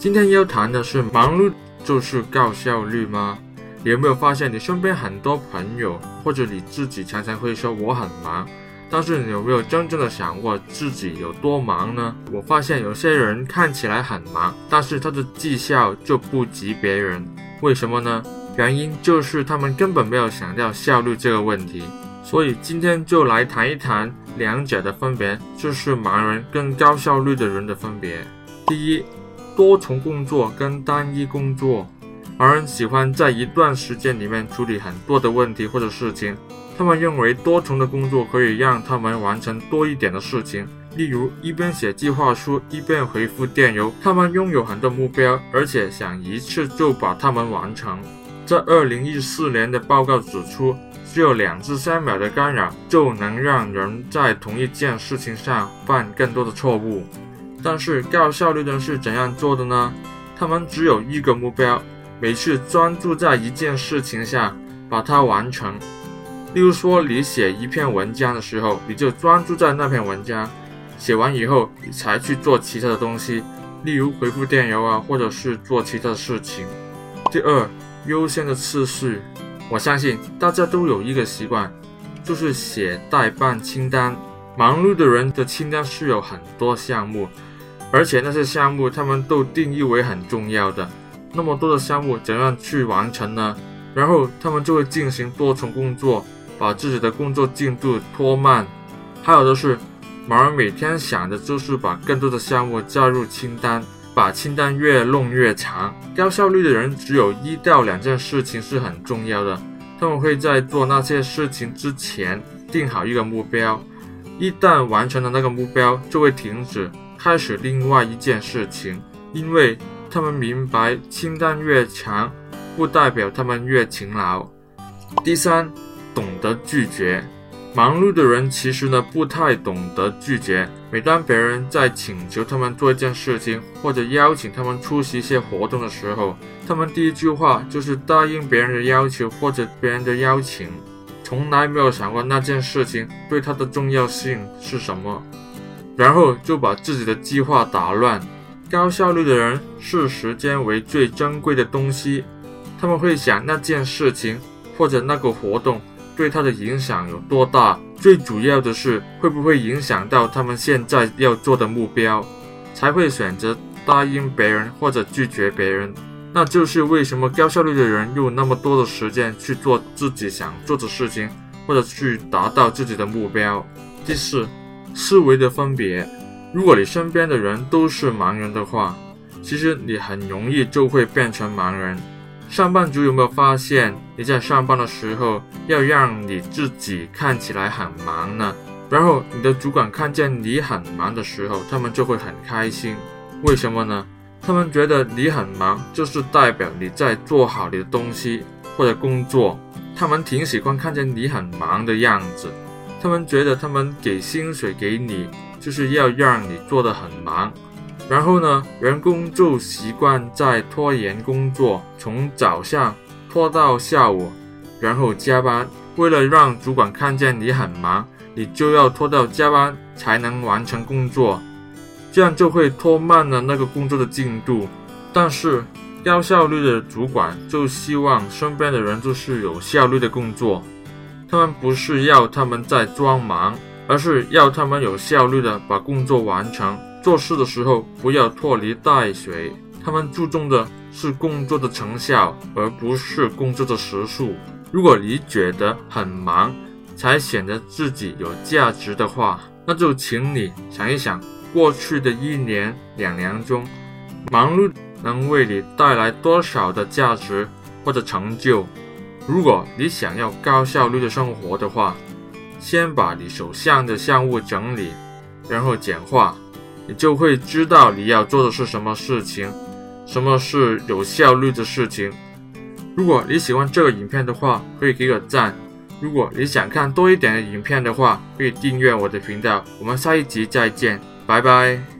今天要谈的是，忙碌就是高效率吗？你有没有发现，你身边很多朋友，或者你自己常常会说我很忙，但是你有没有真正的想过自己有多忙呢？我发现有些人看起来很忙，但是他的绩效就不及别人，为什么呢？原因就是他们根本没有想到效率这个问题。所以今天就来谈一谈两者的分别，就是忙人跟高效率的人的分别。第一。多重工作跟单一工作，而人喜欢在一段时间里面处理很多的问题或者事情。他们认为多重的工作可以让他们完成多一点的事情，例如一边写计划书一边回复电邮。他们拥有很多目标，而且想一次就把它们完成。在二零一四年的报告指出，只有两至三秒的干扰就能让人在同一件事情上犯更多的错误。但是高效率的人是怎样做的呢？他们只有一个目标，每次专注在一件事情上，把它完成。例如说，你写一篇文章的时候，你就专注在那篇文章，写完以后，你才去做其他的东西，例如回复电邮啊，或者是做其他的事情。第二，优先的次序，我相信大家都有一个习惯，就是写待办清单。忙碌的人的清单是有很多项目。而且那些项目他们都定义为很重要的，那么多的项目怎样去完成呢？然后他们就会进行多重工作，把自己的工作进度拖慢。还有的是，马儿每天想的就是把更多的项目加入清单，把清单越弄越长。高效率的人只有一到两件事情是很重要的，他们会在做那些事情之前定好一个目标，一旦完成了那个目标，就会停止。开始另外一件事情，因为他们明白清单越长，不代表他们越勤劳。第三，懂得拒绝。忙碌的人其实呢不太懂得拒绝。每当别人在请求他们做一件事情，或者邀请他们出席一些活动的时候，他们第一句话就是答应别人的要求或者别人的邀请，从来没有想过那件事情对他的重要性是什么。然后就把自己的计划打乱。高效率的人视时间为最珍贵的东西，他们会想那件事情或者那个活动对他的影响有多大，最主要的是会不会影响到他们现在要做的目标，才会选择答应别人或者拒绝别人。那就是为什么高效率的人有那么多的时间去做自己想做的事情，或者去达到自己的目标。第四。思维的分别，如果你身边的人都是盲人的话，其实你很容易就会变成盲人。上班族有没有发现，你在上班的时候要让你自己看起来很忙呢？然后你的主管看见你很忙的时候，他们就会很开心。为什么呢？他们觉得你很忙，就是代表你在做好你的东西或者工作。他们挺喜欢看见你很忙的样子。他们觉得他们给薪水给你，就是要让你做得很忙。然后呢，员工就习惯在拖延工作，从早上拖到下午，然后加班。为了让主管看见你很忙，你就要拖到加班才能完成工作，这样就会拖慢了那个工作的进度。但是高效率的主管就希望身边的人就是有效率的工作。他们不是要他们在装忙，而是要他们有效率的把工作完成。做事的时候不要拖泥带水。他们注重的是工作的成效，而不是工作的时数。如果你觉得很忙才显得自己有价值的话，那就请你想一想，过去的一年两年中，忙碌能为你带来多少的价值或者成就。如果你想要高效率的生活的话，先把你手上的项目整理，然后简化，你就会知道你要做的是什么事情，什么是有效率的事情。如果你喜欢这个影片的话，可以给个赞。如果你想看多一点的影片的话，可以订阅我的频道。我们下一集再见，拜拜。